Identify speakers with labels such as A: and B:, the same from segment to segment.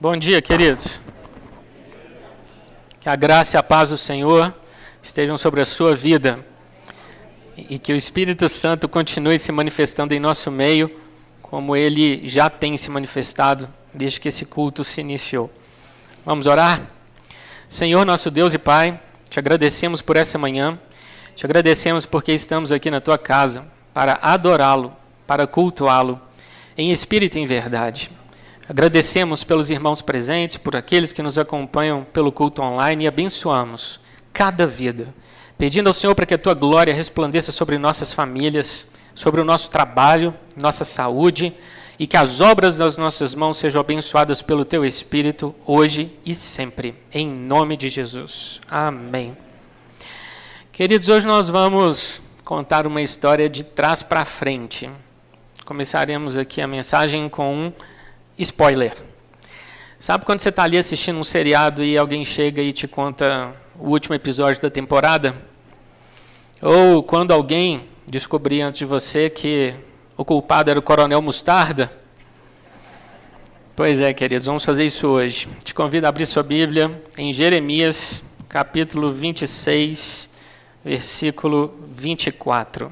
A: Bom dia, queridos. Que a graça e a paz do Senhor estejam sobre a sua vida e que o Espírito Santo continue se manifestando em nosso meio, como ele já tem se manifestado desde que esse culto se iniciou. Vamos orar? Senhor, nosso Deus e Pai, te agradecemos por essa manhã, te agradecemos porque estamos aqui na tua casa para adorá-lo, para cultuá-lo, em espírito e em verdade. Agradecemos pelos irmãos presentes, por aqueles que nos acompanham pelo culto online e abençoamos cada vida, pedindo ao Senhor para que a tua glória resplandeça sobre nossas famílias, sobre o nosso trabalho, nossa saúde e que as obras das nossas mãos sejam abençoadas pelo teu Espírito hoje e sempre, em nome de Jesus. Amém. Queridos, hoje nós vamos contar uma história de trás para frente. Começaremos aqui a mensagem com um spoiler. Sabe quando você está ali assistindo um seriado e alguém chega e te conta o último episódio da temporada? Ou quando alguém descobria antes de você que o culpado era o Coronel Mostarda? Pois é, queridos, vamos fazer isso hoje. Te convido a abrir sua Bíblia em Jeremias, capítulo 26, versículo 24.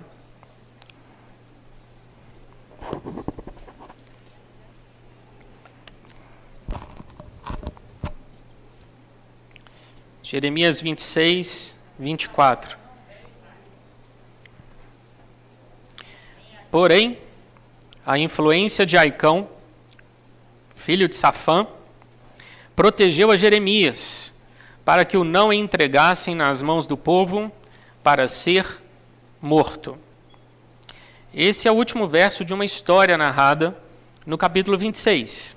A: Jeremias 26, 24. Porém, a influência de Aicão, filho de Safã, protegeu a Jeremias, para que o não entregassem nas mãos do povo para ser morto. Esse é o último verso de uma história narrada no capítulo 26.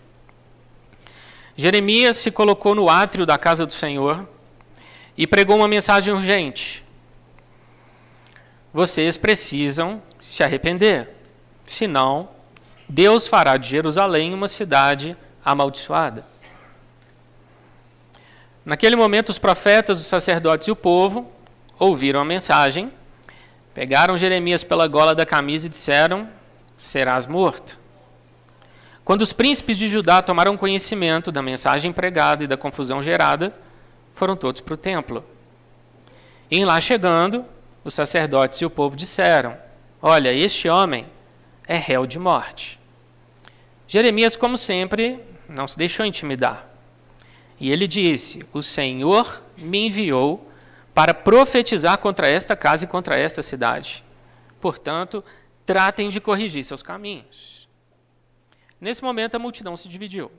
A: Jeremias se colocou no átrio da casa do Senhor e pregou uma mensagem urgente. Vocês precisam se arrepender, senão Deus fará de Jerusalém uma cidade amaldiçoada. Naquele momento, os profetas, os sacerdotes e o povo ouviram a mensagem, pegaram Jeremias pela gola da camisa e disseram: Serás morto. Quando os príncipes de Judá tomaram conhecimento da mensagem pregada e da confusão gerada, foram todos para o templo. E lá chegando, os sacerdotes e o povo disseram: Olha, este homem é réu de morte. Jeremias, como sempre, não se deixou intimidar. E ele disse: O Senhor me enviou para profetizar contra esta casa e contra esta cidade. Portanto, tratem de corrigir seus caminhos. Nesse momento, a multidão se dividiu.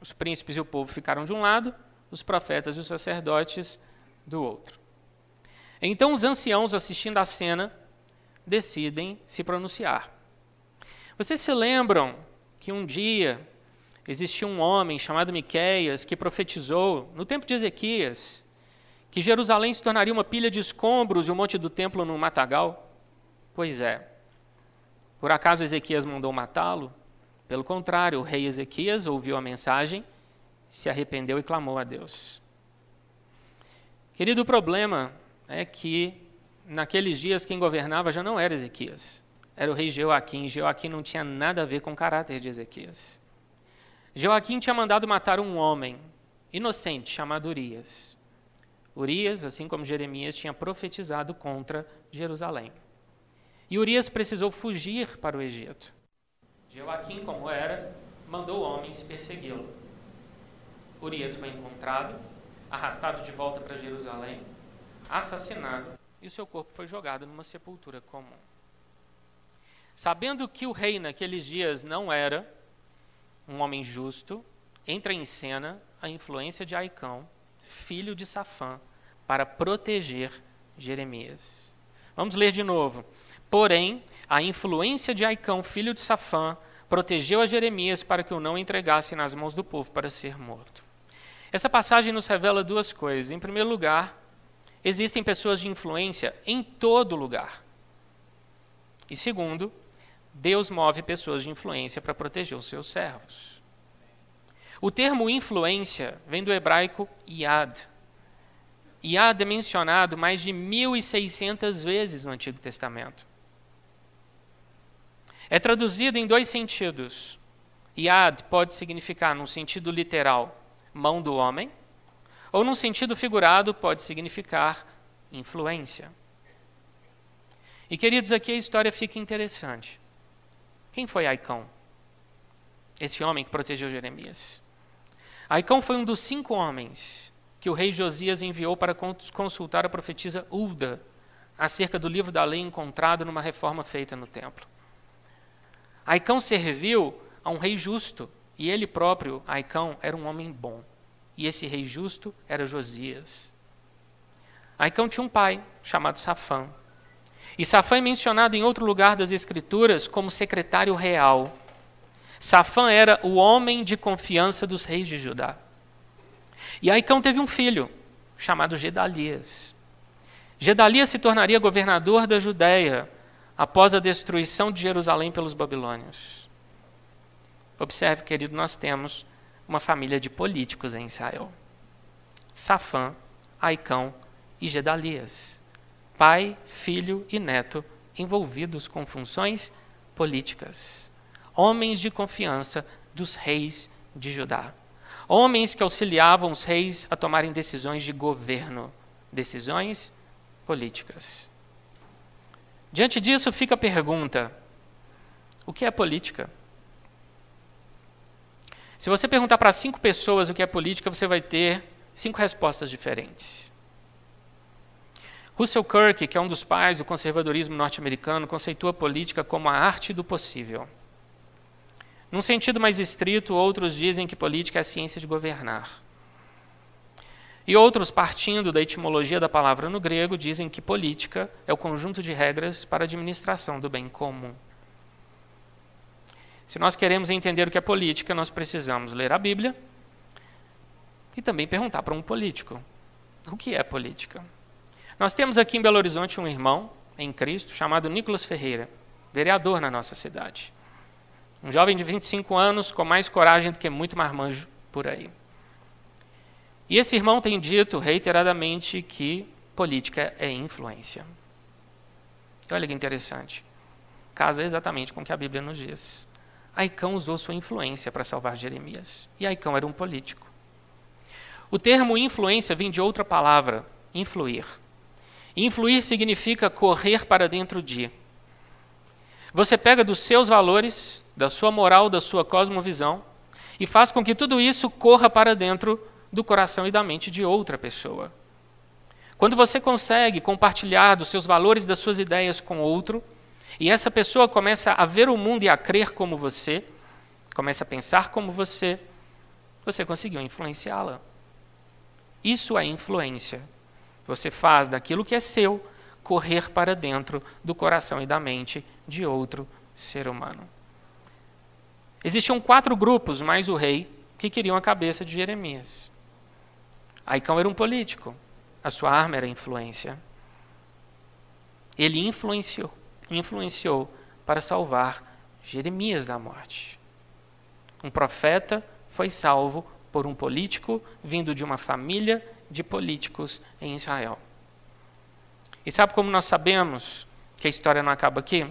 A: Os príncipes e o povo ficaram de um lado, os profetas e os sacerdotes do outro. Então os anciãos assistindo à cena decidem se pronunciar. Vocês se lembram que um dia existia um homem chamado Miqueias que profetizou no tempo de Ezequias que Jerusalém se tornaria uma pilha de escombros e o monte do templo num matagal? Pois é. Por acaso Ezequias mandou matá-lo? Pelo contrário, o rei Ezequias ouviu a mensagem se arrependeu e clamou a Deus. Querido, o problema é que naqueles dias quem governava já não era Ezequias, era o rei Joaquim. Joaquim não tinha nada a ver com o caráter de Ezequias. Joaquim tinha mandado matar um homem inocente chamado Urias. Urias, assim como Jeremias, tinha profetizado contra Jerusalém. E Urias precisou fugir para o Egito. Joaquim, como era, mandou homens persegui-lo. Urias foi encontrado, arrastado de volta para Jerusalém, assassinado e o seu corpo foi jogado numa sepultura comum. Sabendo que o rei naqueles dias não era um homem justo, entra em cena a influência de Aicão, filho de Safã, para proteger Jeremias. Vamos ler de novo. Porém, a influência de Aicão, filho de Safã, protegeu a Jeremias para que o não entregasse nas mãos do povo para ser morto. Essa passagem nos revela duas coisas. Em primeiro lugar, existem pessoas de influência em todo lugar. E segundo, Deus move pessoas de influência para proteger os seus servos. O termo influência vem do hebraico yad. Yad é mencionado mais de 1.600 vezes no Antigo Testamento. É traduzido em dois sentidos. Yad pode significar, num sentido literal, mão do homem, ou num sentido figurado pode significar influência. E queridos, aqui a história fica interessante. Quem foi Aicão? Esse homem que protegeu Jeremias. Aicão foi um dos cinco homens que o rei Josias enviou para consultar a profetisa Ulda acerca do livro da lei encontrado numa reforma feita no templo. Aicão serviu a um rei justo, e ele próprio, Aicão, era um homem bom. E esse rei justo era Josias. Aicão tinha um pai chamado Safã. E Safã é mencionado em outro lugar das Escrituras como secretário real. Safã era o homem de confiança dos reis de Judá. E Aicão teve um filho, chamado Gedalias. Gedalias se tornaria governador da Judéia após a destruição de Jerusalém pelos babilônios. Observe, querido, nós temos uma família de políticos em Israel. Safã, Aicão e Gedalias. Pai, filho e neto envolvidos com funções políticas. Homens de confiança dos reis de Judá. Homens que auxiliavam os reis a tomarem decisões de governo, decisões políticas. Diante disso fica a pergunta: o que é política? Se você perguntar para cinco pessoas o que é política, você vai ter cinco respostas diferentes. Russell Kirk, que é um dos pais do conservadorismo norte-americano, conceitua política como a arte do possível. Num sentido mais estrito, outros dizem que política é a ciência de governar. E outros, partindo da etimologia da palavra no grego, dizem que política é o conjunto de regras para a administração do bem comum. Se nós queremos entender o que é política, nós precisamos ler a Bíblia e também perguntar para um político: o que é política? Nós temos aqui em Belo Horizonte um irmão em Cristo chamado Nicolas Ferreira, vereador na nossa cidade. Um jovem de 25 anos com mais coragem do que muito marmanjo por aí. E esse irmão tem dito reiteradamente que política é influência. Olha que interessante. Casa exatamente com o que a Bíblia nos diz. Aicão usou sua influência para salvar Jeremias. E Aicão era um político. O termo influência vem de outra palavra, influir. Influir significa correr para dentro de. Você pega dos seus valores, da sua moral, da sua cosmovisão, e faz com que tudo isso corra para dentro do coração e da mente de outra pessoa. Quando você consegue compartilhar dos seus valores, das suas ideias com outro, e essa pessoa começa a ver o mundo e a crer como você, começa a pensar como você, você conseguiu influenciá-la. Isso é influência. Você faz daquilo que é seu correr para dentro do coração e da mente de outro ser humano. Existiam quatro grupos, mais o rei, que queriam a cabeça de Jeremias. Aicão era um político, a sua arma era a influência. Ele influenciou, influenciou para salvar Jeremias da morte. Um profeta foi salvo por um político vindo de uma família de políticos em Israel. E sabe como nós sabemos que a história não acaba aqui?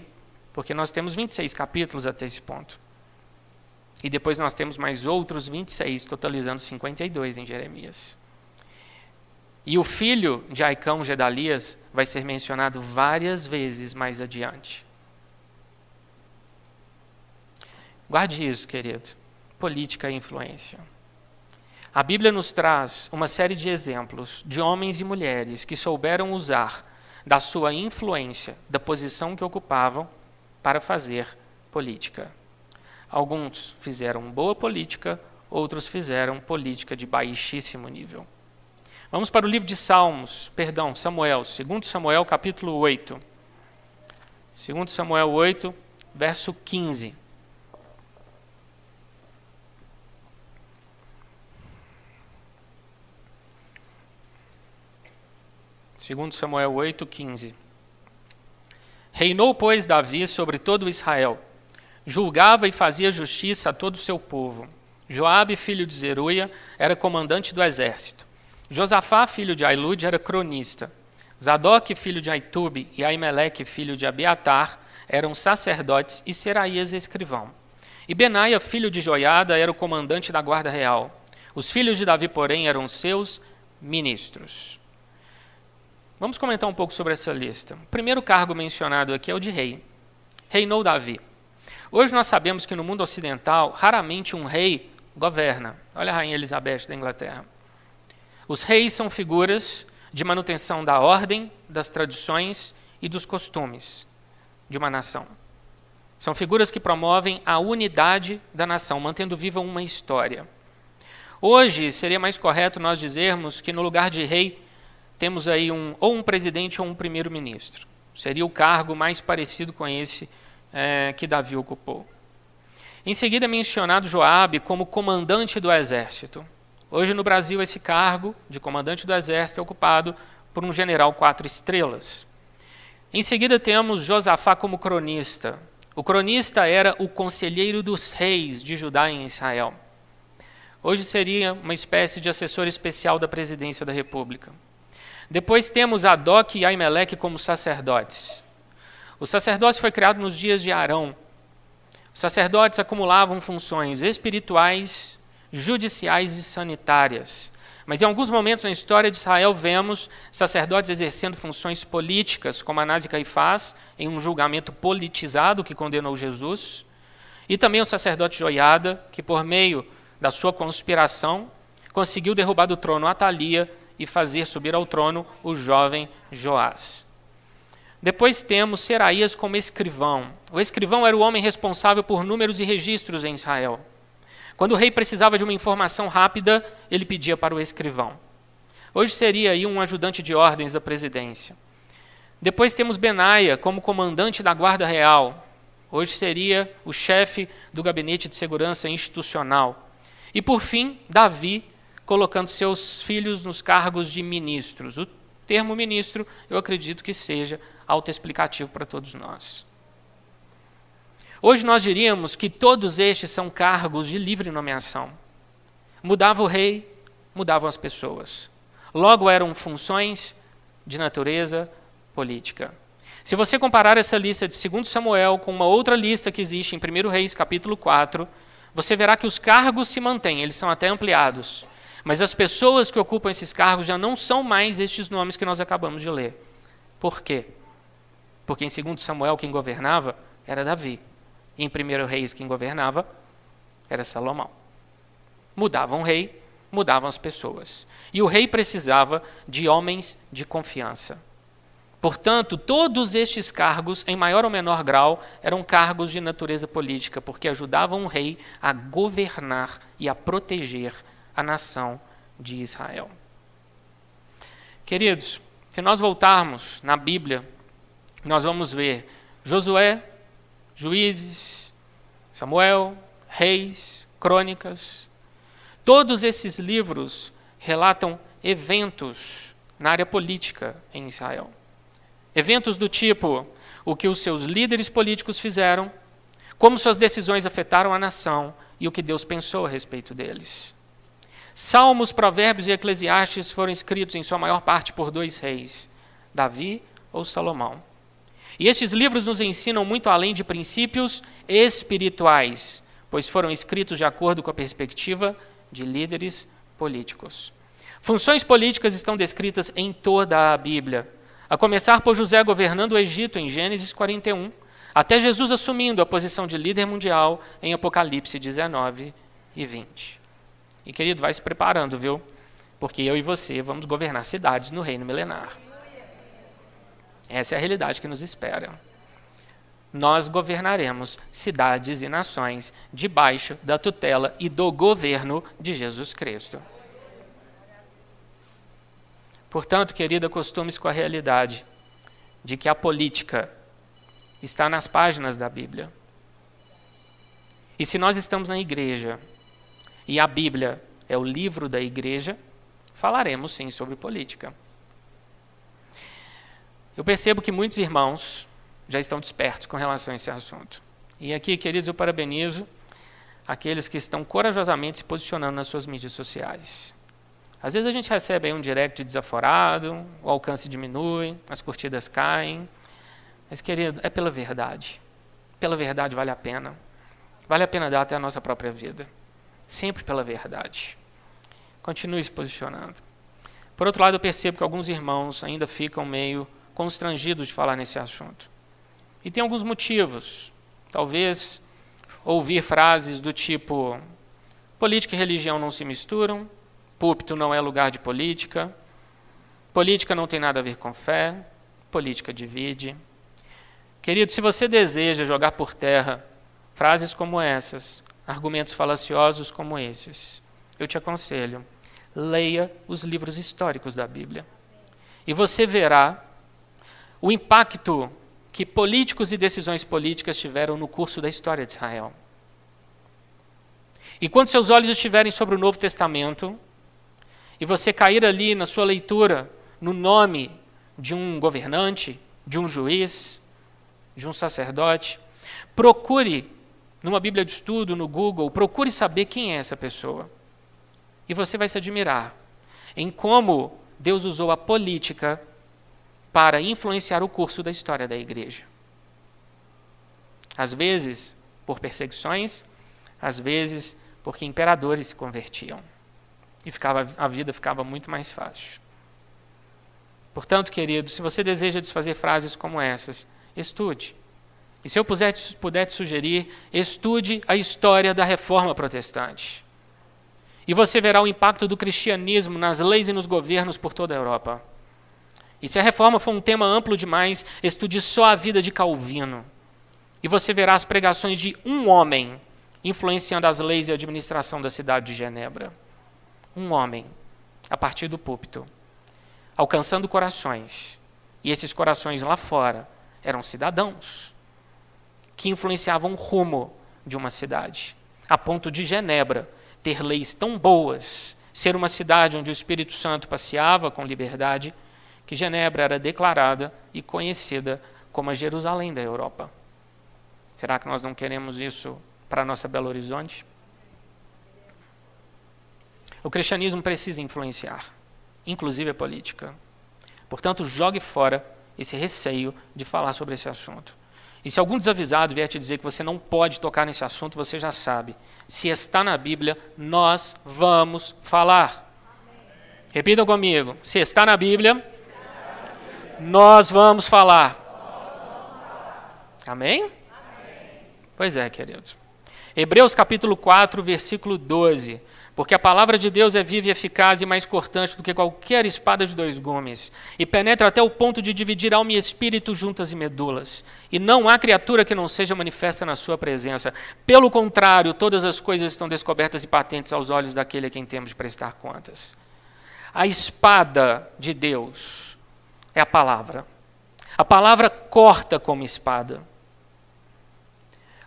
A: Porque nós temos 26 capítulos até esse ponto. E depois nós temos mais outros 26, totalizando 52 em Jeremias. E o filho de Aicão, Gedalias, vai ser mencionado várias vezes mais adiante. Guarde isso, querido. Política e influência. A Bíblia nos traz uma série de exemplos de homens e mulheres que souberam usar da sua influência, da posição que ocupavam, para fazer política. Alguns fizeram boa política, outros fizeram política de baixíssimo nível. Vamos para o livro de Salmos, perdão, Samuel, 2 Samuel capítulo 8. 2 Samuel 8, verso 15. Segundo Samuel 8, 15. Reinou, pois, Davi sobre todo Israel. Julgava e fazia justiça a todo o seu povo. Joabe, filho de Zeruia, era comandante do exército. Josafá, filho de Ailude, era cronista. Zadok, filho de Aitube, e Aimeleque, filho de Abiatar, eram sacerdotes e Seraías escrivão. E Benaia, filho de Joiada, era o comandante da guarda real. Os filhos de Davi, porém, eram seus ministros. Vamos comentar um pouco sobre essa lista. O primeiro cargo mencionado aqui é o de rei. Reinou Davi. Hoje nós sabemos que no mundo ocidental, raramente um rei governa. Olha a rainha Elizabeth da Inglaterra. Os reis são figuras de manutenção da ordem, das tradições e dos costumes de uma nação. São figuras que promovem a unidade da nação, mantendo viva uma história. Hoje seria mais correto nós dizermos que no lugar de rei temos aí um, ou um presidente ou um primeiro-ministro. Seria o cargo mais parecido com esse é, que Davi ocupou. Em seguida é mencionado Joabe como comandante do exército. Hoje no Brasil esse cargo de comandante do exército é ocupado por um general quatro estrelas. Em seguida temos Josafá como cronista. O cronista era o conselheiro dos reis de Judá em Israel. Hoje seria uma espécie de assessor especial da presidência da República. Depois temos Adoc e Aimeleque como sacerdotes. O sacerdócio foi criado nos dias de Arão. Os sacerdotes acumulavam funções espirituais, judiciais e sanitárias. Mas em alguns momentos na história de Israel vemos sacerdotes exercendo funções políticas, como Anás e Caifás, em um julgamento politizado que condenou Jesus, e também o sacerdote Joiada, que por meio da sua conspiração, conseguiu derrubar do trono Atalia e fazer subir ao trono o jovem Joás. Depois temos Seraías como escrivão. O escrivão era o homem responsável por números e registros em Israel. Quando o rei precisava de uma informação rápida, ele pedia para o escrivão. Hoje seria aí um ajudante de ordens da presidência. Depois temos Benaia como comandante da Guarda Real. Hoje seria o chefe do gabinete de segurança institucional. E por fim, Davi, colocando seus filhos nos cargos de ministros. O termo ministro, eu acredito que seja autoexplicativo para todos nós. Hoje nós diríamos que todos estes são cargos de livre nomeação. Mudava o rei, mudavam as pessoas. Logo eram funções de natureza política. Se você comparar essa lista de 2 Samuel com uma outra lista que existe em 1 Reis, capítulo 4, você verá que os cargos se mantêm, eles são até ampliados. Mas as pessoas que ocupam esses cargos já não são mais estes nomes que nós acabamos de ler. Por quê? Porque em 2 Samuel quem governava era Davi. Em 1 Reis quem governava era Salomão. Mudavam o rei, mudavam as pessoas. E o rei precisava de homens de confiança. Portanto, todos estes cargos, em maior ou menor grau, eram cargos de natureza política, porque ajudavam o rei a governar e a proteger a nação de Israel. Queridos, se nós voltarmos na Bíblia, nós vamos ver Josué, Juízes, Samuel, Reis, Crônicas. Todos esses livros relatam eventos na área política em Israel. Eventos do tipo o que os seus líderes políticos fizeram, como suas decisões afetaram a nação e o que Deus pensou a respeito deles. Salmos, Provérbios e Eclesiastes foram escritos em sua maior parte por dois reis, Davi ou Salomão. E estes livros nos ensinam muito além de princípios espirituais, pois foram escritos de acordo com a perspectiva de líderes políticos. Funções políticas estão descritas em toda a Bíblia. A começar por José governando o Egito em Gênesis 41, até Jesus assumindo a posição de líder mundial em Apocalipse 19 e 20. E querido, vai se preparando, viu? Porque eu e você vamos governar cidades no reino milenar. Essa é a realidade que nos espera. Nós governaremos cidades e nações debaixo da tutela e do governo de Jesus Cristo. Portanto, querida, acostume-se com a realidade de que a política está nas páginas da Bíblia. E se nós estamos na igreja e a Bíblia é o livro da igreja, falaremos sim sobre política. Eu percebo que muitos irmãos já estão despertos com relação a esse assunto. E aqui, queridos, eu parabenizo aqueles que estão corajosamente se posicionando nas suas mídias sociais. Às vezes a gente recebe um direct desaforado, o alcance diminui, as curtidas caem. Mas, querido, é pela verdade. Pela verdade vale a pena. Vale a pena dar até a nossa própria vida. Sempre pela verdade. Continue se posicionando. Por outro lado, eu percebo que alguns irmãos ainda ficam meio constrangidos de falar nesse assunto. E tem alguns motivos. Talvez ouvir frases do tipo: política e religião não se misturam, púlpito não é lugar de política, política não tem nada a ver com fé, política divide. Querido, se você deseja jogar por terra frases como essas, argumentos falaciosos como esses, eu te aconselho leia os livros históricos da Bíblia. E você verá o impacto que políticos e decisões políticas tiveram no curso da história de Israel. E quando seus olhos estiverem sobre o Novo Testamento, e você cair ali na sua leitura no nome de um governante, de um juiz, de um sacerdote, procure numa Bíblia de estudo, no Google, procure saber quem é essa pessoa. E você vai se admirar em como Deus usou a política para influenciar o curso da história da igreja. Às vezes por perseguições, às vezes porque imperadores se convertiam. E ficava, a vida ficava muito mais fácil. Portanto, querido, se você deseja desfazer frases como essas, estude. E se eu puder, puder te sugerir, estude a história da reforma protestante. E você verá o impacto do cristianismo nas leis e nos governos por toda a Europa. E se a reforma for um tema amplo demais, estude só a vida de Calvino. E você verá as pregações de um homem influenciando as leis e a administração da cidade de Genebra. Um homem, a partir do púlpito, alcançando corações. E esses corações lá fora eram cidadãos que influenciavam o rumo de uma cidade, a ponto de Genebra ter leis tão boas, ser uma cidade onde o Espírito Santo passeava com liberdade, que Genebra era declarada e conhecida como a Jerusalém da Europa. Será que nós não queremos isso para a nossa Belo Horizonte? O cristianismo precisa influenciar, inclusive a política. Portanto, jogue fora esse receio de falar sobre esse assunto. E se algum desavisado vier te dizer que você não pode tocar nesse assunto, você já sabe. Se está na Bíblia, nós vamos falar. Amém. Repitam comigo. Se está na Bíblia, nós vamos falar. Amém? Amém? Pois é, queridos. Hebreus capítulo 4, versículo 12. Porque a palavra de Deus é viva e eficaz e mais cortante do que qualquer espada de dois gumes, e penetra até o ponto de dividir alma e espírito juntas e medulas. E não há criatura que não seja manifesta na sua presença. Pelo contrário, todas as coisas estão descobertas e patentes aos olhos daquele a quem temos de prestar contas. A espada de Deus é a palavra. A palavra corta como espada.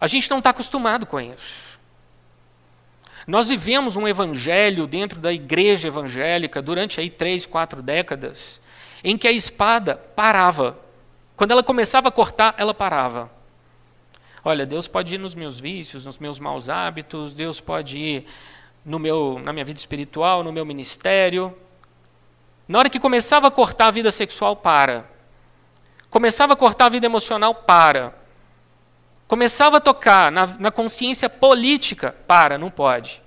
A: A gente não está acostumado com isso. Nós vivemos um evangelho dentro da igreja evangélica durante aí três, quatro décadas, em que a espada parava. Quando ela começava a cortar, ela parava. Olha, Deus pode ir nos meus vícios, nos meus maus hábitos, Deus pode ir no meu, na minha vida espiritual, no meu ministério. Na hora que começava a cortar a vida sexual, para. Começava a cortar a vida emocional, para. Começava a tocar na, na consciência política, para, não pode.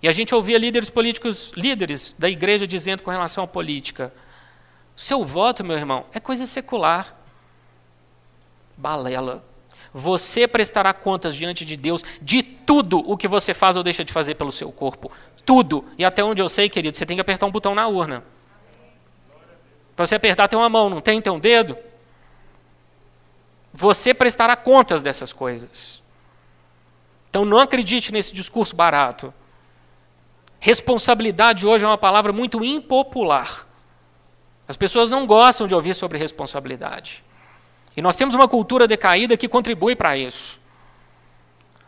A: E a gente ouvia líderes políticos, líderes da igreja dizendo com relação à política: seu voto, meu irmão, é coisa secular. Balela. Você prestará contas diante de Deus de tudo o que você faz ou deixa de fazer pelo seu corpo. Tudo. E até onde eu sei, querido, você tem que apertar um botão na urna. Para você apertar, tem uma mão, não tem? Tem um dedo? Você prestará contas dessas coisas. Então não acredite nesse discurso barato. Responsabilidade hoje é uma palavra muito impopular. As pessoas não gostam de ouvir sobre responsabilidade. E nós temos uma cultura decaída que contribui para isso.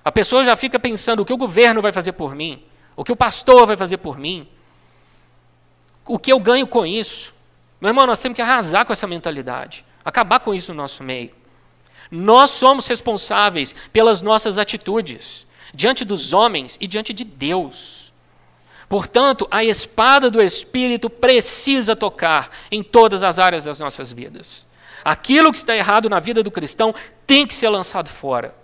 A: A pessoa já fica pensando o que o governo vai fazer por mim, o que o pastor vai fazer por mim, o que eu ganho com isso. Meu irmão, nós temos que arrasar com essa mentalidade, acabar com isso no nosso meio. Nós somos responsáveis pelas nossas atitudes diante dos homens e diante de Deus. Portanto, a espada do Espírito precisa tocar em todas as áreas das nossas vidas. Aquilo que está errado na vida do cristão tem que ser lançado fora.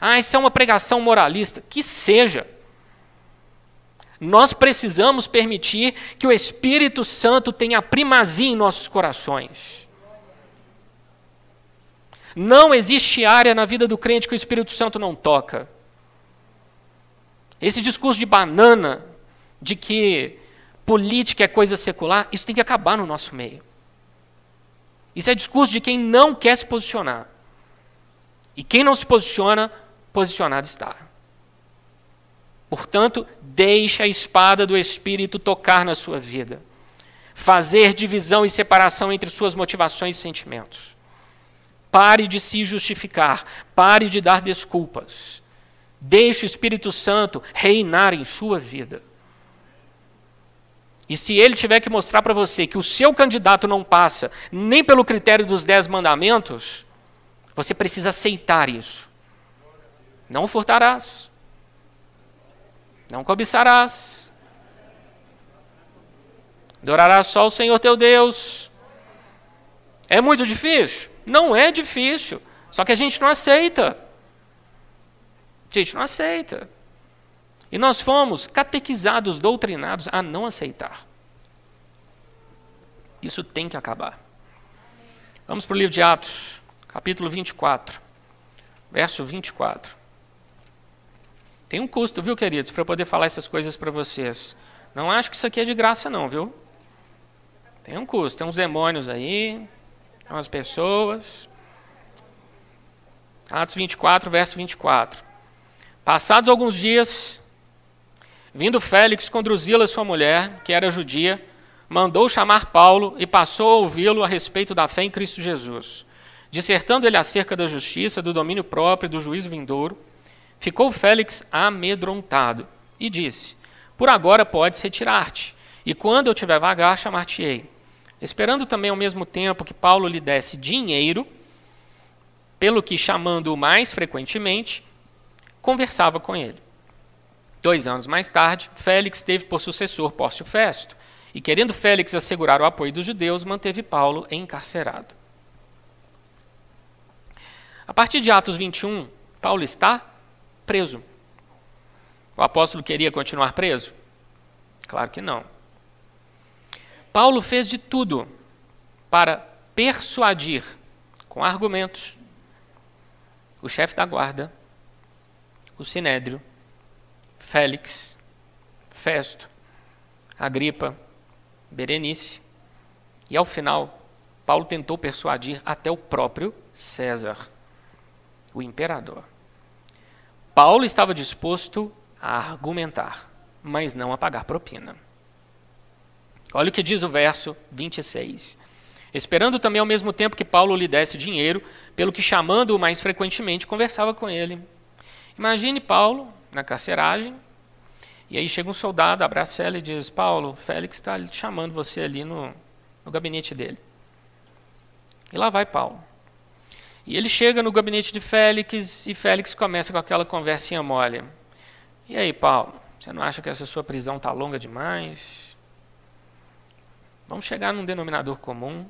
A: Ah, isso é uma pregação moralista. Que seja. Nós precisamos permitir que o Espírito Santo tenha primazia em nossos corações. Não existe área na vida do crente que o Espírito Santo não toca. Esse discurso de banana, de que política é coisa secular, isso tem que acabar no nosso meio. Isso é discurso de quem não quer se posicionar. E quem não se posiciona, posicionado está. Portanto, deixe a espada do Espírito tocar na sua vida. Fazer divisão e separação entre suas motivações e sentimentos. Pare de se justificar. Pare de dar desculpas. Deixe o Espírito Santo reinar em sua vida. E se ele tiver que mostrar para você que o seu candidato não passa nem pelo critério dos dez mandamentos, você precisa aceitar isso. Não furtarás. Não cobiçarás. Adorarás só o Senhor teu Deus. É muito difícil? Não é difícil. Só que a gente não aceita. A gente não aceita. E nós fomos catequizados, doutrinados a não aceitar. Isso tem que acabar. Vamos para o livro de Atos, capítulo 24, verso 24. Tem um custo, viu, queridos, para poder falar essas coisas para vocês. Não acho que isso aqui é de graça, não, viu? Tem um custo, tem uns demônios aí, umas pessoas. Atos 24, verso 24. Passados alguns dias, vindo Félix com Drusila, sua mulher, que era judia, mandou chamar Paulo e passou a ouvi-lo a respeito da fé em Cristo Jesus, dissertando ele acerca da justiça, do domínio próprio do juízo vindouro. Ficou Félix amedrontado e disse: Por agora podes retirar-te, e quando eu tiver vagar, chamar-te-ei. Esperando também ao mesmo tempo que Paulo lhe desse dinheiro, pelo que, chamando-o mais frequentemente, conversava com ele. Dois anos mais tarde, Félix teve por sucessor Pórcio Festo, e querendo Félix assegurar o apoio dos judeus, manteve Paulo encarcerado. A partir de Atos 21, Paulo está preso. O apóstolo queria continuar preso? Claro que não. Paulo fez de tudo para persuadir, com argumentos, o chefe da guarda, o sinédrio, Félix, Festo, Agripa, Berenice, e ao final, Paulo tentou persuadir até o próprio César, o imperador. Paulo estava disposto a argumentar, mas não a pagar propina. Olha o que diz o verso 26. Esperando também ao mesmo tempo que Paulo lhe desse dinheiro, pelo que chamando-o mais frequentemente, conversava com ele. Imagine Paulo na carceragem, e aí chega um soldado, abraça ela e diz: Paulo, Félix está chamando você ali no, no gabinete dele. E lá vai Paulo. E ele chega no gabinete de Félix e Félix começa com aquela conversinha mole. E aí, Paulo, você não acha que essa sua prisão está longa demais? Vamos chegar num denominador comum.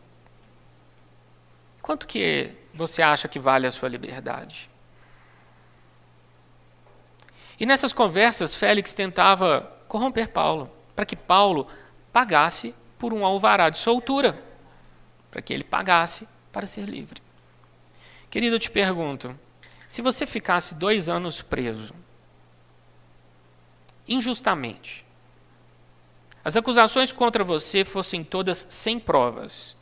A: Quanto que você acha que vale a sua liberdade? E nessas conversas, Félix tentava corromper Paulo, para que Paulo pagasse por um alvará de soltura, para que ele pagasse para ser livre. Querido, eu te pergunto: se você ficasse dois anos preso, injustamente, as acusações contra você fossem todas sem provas,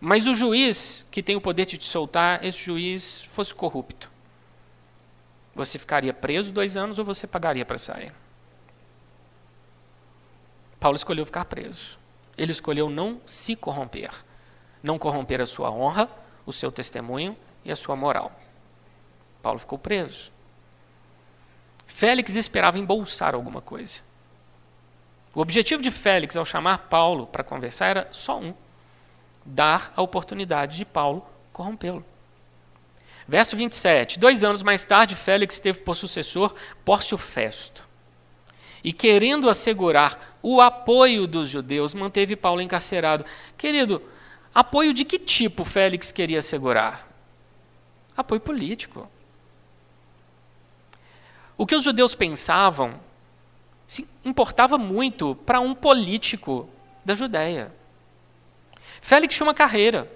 A: mas o juiz que tem o poder de te soltar, esse juiz fosse corrupto, você ficaria preso dois anos ou você pagaria para sair? Paulo escolheu ficar preso. Ele escolheu não se corromper, não corromper a sua honra, o seu testemunho e a sua moral. Paulo ficou preso. Félix esperava embolsar alguma coisa. O objetivo de Félix ao chamar Paulo para conversar era só um: dar a oportunidade de Paulo corrompê-lo. Verso 27. Dois anos mais tarde, Félix teve por sucessor Pórcio Festo. E querendo assegurar o apoio dos judeus, manteve Paulo encarcerado. Querido, apoio de que tipo Félix queria assegurar? Apoio político. O que os judeus pensavam importava muito para um político da Judéia. Félix tinha uma carreira.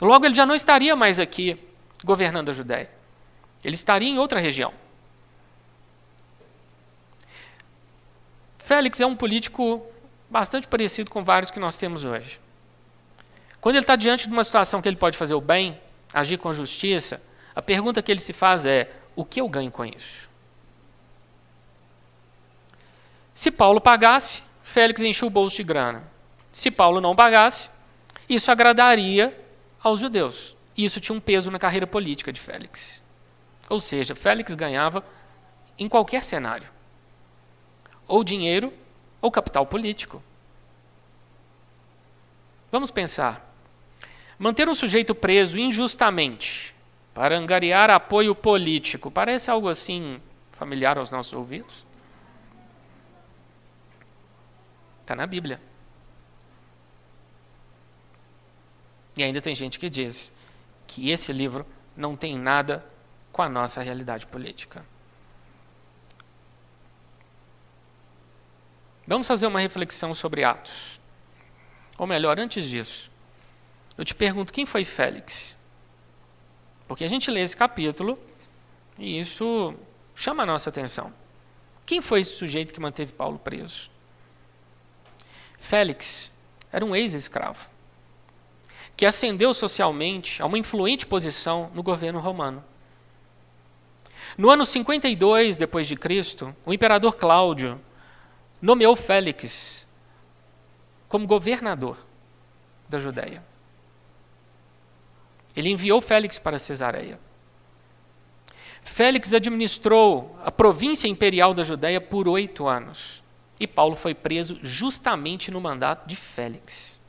A: Logo, ele já não estaria mais aqui governando a Judéia. Ele estaria em outra região. Félix é um político bastante parecido com vários que nós temos hoje. Quando ele está diante de uma situação que ele pode fazer o bem, agir com justiça, a pergunta que ele se faz é: o que eu ganho com isso? Se Paulo pagasse, Félix enchia o bolso de grana. Se Paulo não pagasse, isso agradaria aos judeus. Isso tinha um peso na carreira política de Félix. Ou seja, Félix ganhava em qualquer cenário: ou dinheiro ou capital político. Vamos pensar. Manter um sujeito preso injustamente para angariar apoio político parece algo assim familiar aos nossos ouvidos? Está na Bíblia. E ainda tem gente que diz que esse livro não tem nada com a nossa realidade política. Vamos fazer uma reflexão sobre Atos. Ou melhor, antes disso, eu te pergunto quem foi Félix? Porque a gente lê esse capítulo e isso chama a nossa atenção. Quem foi esse sujeito que manteve Paulo preso? Félix era um ex-escravo que ascendeu socialmente a uma influente posição no governo romano. No ano 52 depois de Cristo, o imperador Cláudio nomeou Félix como governador da Judéia. Ele enviou Félix para Cesareia. Félix administrou a província imperial da Judéia por oito anos. E Paulo foi preso justamente no mandato de Félix.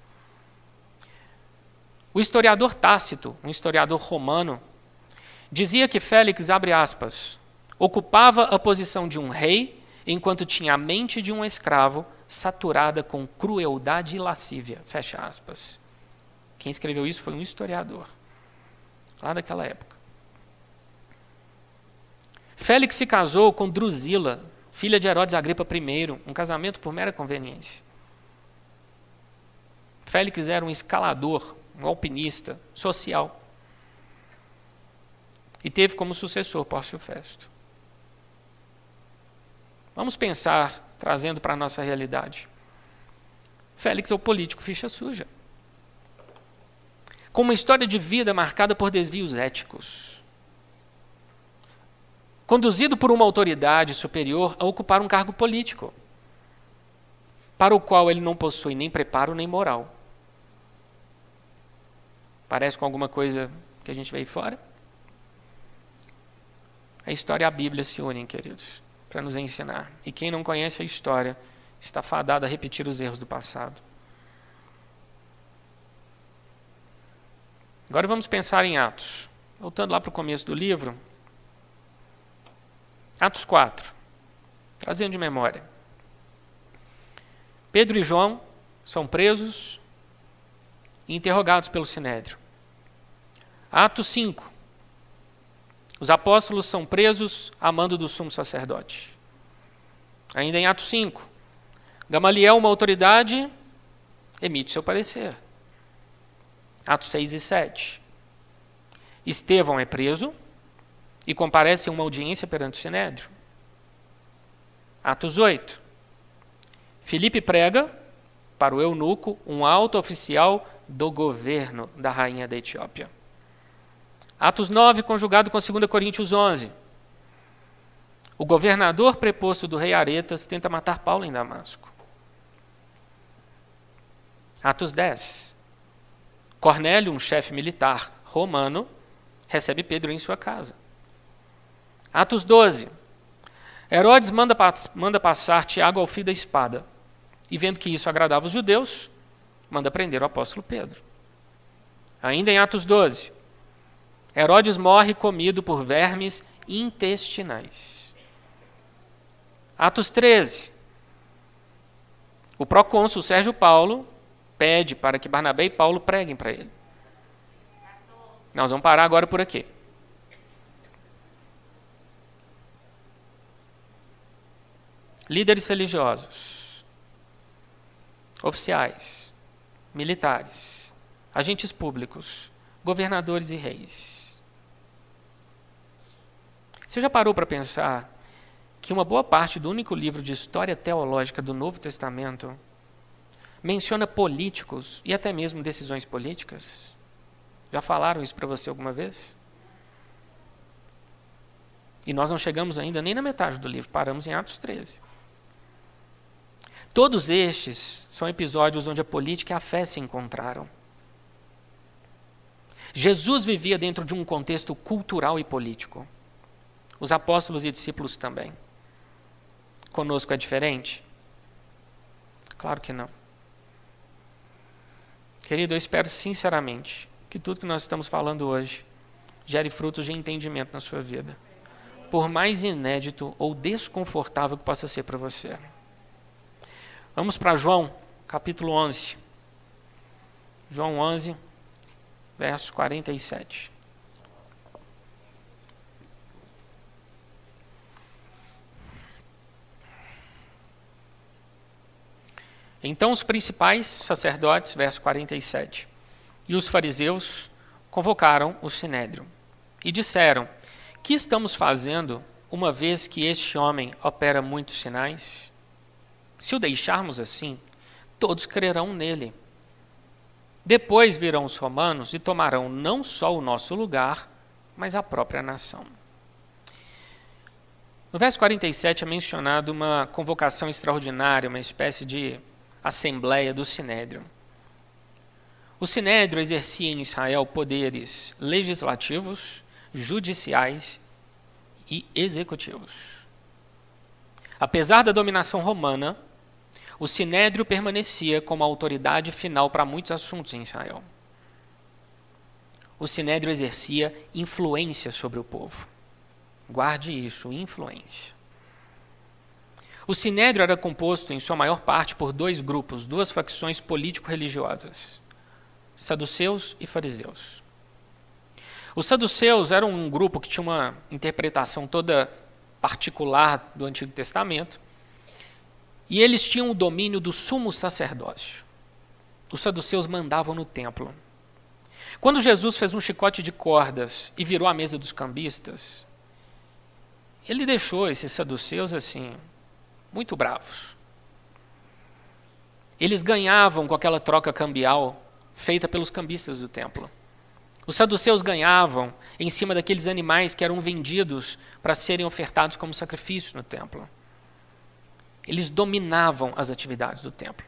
A: O historiador Tácito, um historiador romano, dizia que Félix, abre aspas, ocupava a posição de um rei enquanto tinha a mente de um escravo saturada com crueldade e lascívia. Fecha aspas. Quem escreveu isso foi um historiador, lá daquela época. Félix se casou com Drusila, filha de Herodes Agripa I, um casamento por mera conveniência. Félix era um escalador, um alpinista social. E teve como sucessor Pórcio Festo. Vamos pensar, trazendo para a nossa realidade. Félix é o político ficha suja. Com uma história de vida marcada por desvios éticos. Conduzido por uma autoridade superior a ocupar um cargo político, para o qual ele não possui nem preparo nem moral. Parece com alguma coisa que a gente aí fora? A história e a Bíblia se unem, queridos, para nos ensinar. E quem não conhece a história está fadado a repetir os erros do passado. Agora vamos pensar em Atos. Voltando lá para o começo do livro. Atos 4. Trazendo de memória. Pedro e João são presos e interrogados pelo Sinédrio. Atos 5. Os apóstolos são presos a mando do sumo sacerdote. Ainda em Atos 5. Gamaliel, uma autoridade, emite seu parecer. Atos 6 e 7. Estevão é preso e comparece em uma audiência perante o Sinédrio. Atos 8. Filipe prega para o eunuco, um alto oficial do governo da rainha da Etiópia. Atos 9, conjugado com 2 Coríntios 11. O governador preposto do rei Aretas tenta matar Paulo em Damasco. Atos 10. Cornélio, um chefe militar romano, recebe Pedro em sua casa. Atos 12. Herodes manda, manda passar Tiago ao fio da espada. E vendo que isso agradava os judeus, manda prender o apóstolo Pedro. Ainda em Atos 12. Herodes morre comido por vermes intestinais. Atos 13. O procônsul Sérgio Paulo pede para que Barnabé e Paulo preguem para ele. Nós vamos parar agora por aqui. líderes religiosos, oficiais, militares, agentes públicos, governadores e reis. Você já parou para pensar que uma boa parte do único livro de história teológica do Novo Testamento menciona políticos e até mesmo decisões políticas? Já falaram isso para você alguma vez? E nós não chegamos ainda nem na metade do livro, paramos em Atos 13. Todos estes são episódios onde a política e a fé se encontraram. Jesus vivia dentro de um contexto cultural e político. Os apóstolos e discípulos também. Conosco é diferente? Claro que não. Querido, eu espero sinceramente que tudo que nós estamos falando hoje gere frutos de entendimento na sua vida. Por mais inédito ou desconfortável que possa ser para você. Vamos para João, capítulo 11. João 11, verso 47. Então os principais sacerdotes, verso 47, e os fariseus convocaram o sinédrio e disseram: Que estamos fazendo uma vez que este homem opera muitos sinais? Se o deixarmos assim, todos crerão nele. Depois virão os romanos e tomarão não só o nosso lugar, mas a própria nação. No verso 47 é mencionado uma convocação extraordinária, uma espécie de assembleia do Sinédrio. O Sinédrio exercia em Israel poderes legislativos, judiciais e executivos. Apesar da dominação romana, o sinédrio permanecia como a autoridade final para muitos assuntos em Israel. O sinédrio exercia influência sobre o povo. Guarde isso, influência. O sinédrio era composto, em sua maior parte, por dois grupos, duas facções político-religiosas: saduceus e fariseus. Os saduceus eram um grupo que tinha uma interpretação toda particular do Antigo Testamento e eles tinham o domínio do sumo sacerdócio. Os saduceus mandavam no templo. Quando Jesus fez um chicote de cordas e virou a mesa dos cambistas, ele deixou esses saduceus assim, muito bravos. Eles ganhavam com aquela troca cambial feita pelos cambistas do templo. Os saduceus ganhavam em cima daqueles animais que eram vendidos para serem ofertados como sacrifício no templo. Eles dominavam as atividades do templo,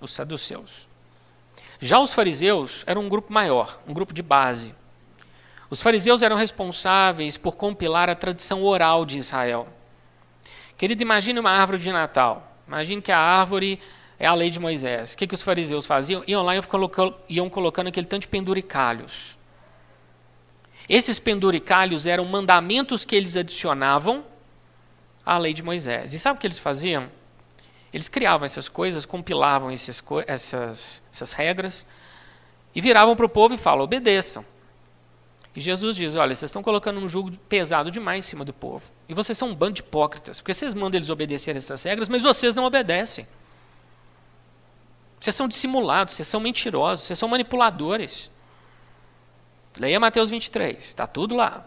A: os saduceus. Já os fariseus eram um grupo maior, um grupo de base. Os fariseus eram responsáveis por compilar a tradição oral de Israel. Querido, imagine uma árvore de Natal. Imagine que a árvore é a lei de Moisés. O que, que os fariseus faziam? Iam lá e iam colocando aquele tanto de penduricalhos. Esses penduricalhos eram mandamentos que eles adicionavam à lei de Moisés. E sabe o que eles faziam? Eles criavam essas coisas, compilavam esses, essas, essas regras e viravam para o povo e falam: obedeçam. E Jesus diz: olha, vocês estão colocando um jugo pesado demais em cima do povo. E vocês são um bando de hipócritas, porque vocês mandam eles obedecerem essas regras, mas vocês não obedecem. Vocês são dissimulados, vocês são mentirosos, vocês são manipuladores. Leia Mateus 23, está tudo lá.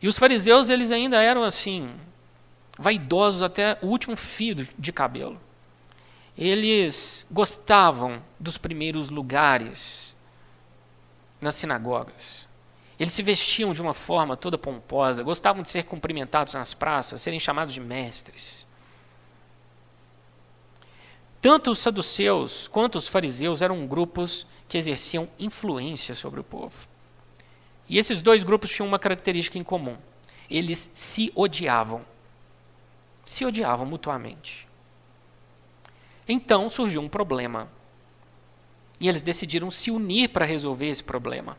A: E os fariseus, eles ainda eram assim, vaidosos até o último fio de cabelo. Eles gostavam dos primeiros lugares nas sinagogas. Eles se vestiam de uma forma toda pomposa, gostavam de ser cumprimentados nas praças, serem chamados de mestres. Tanto os saduceus quanto os fariseus eram grupos que exerciam influência sobre o povo. E esses dois grupos tinham uma característica em comum: eles se odiavam. Se odiavam mutuamente. Então surgiu um problema. E eles decidiram se unir para resolver esse problema.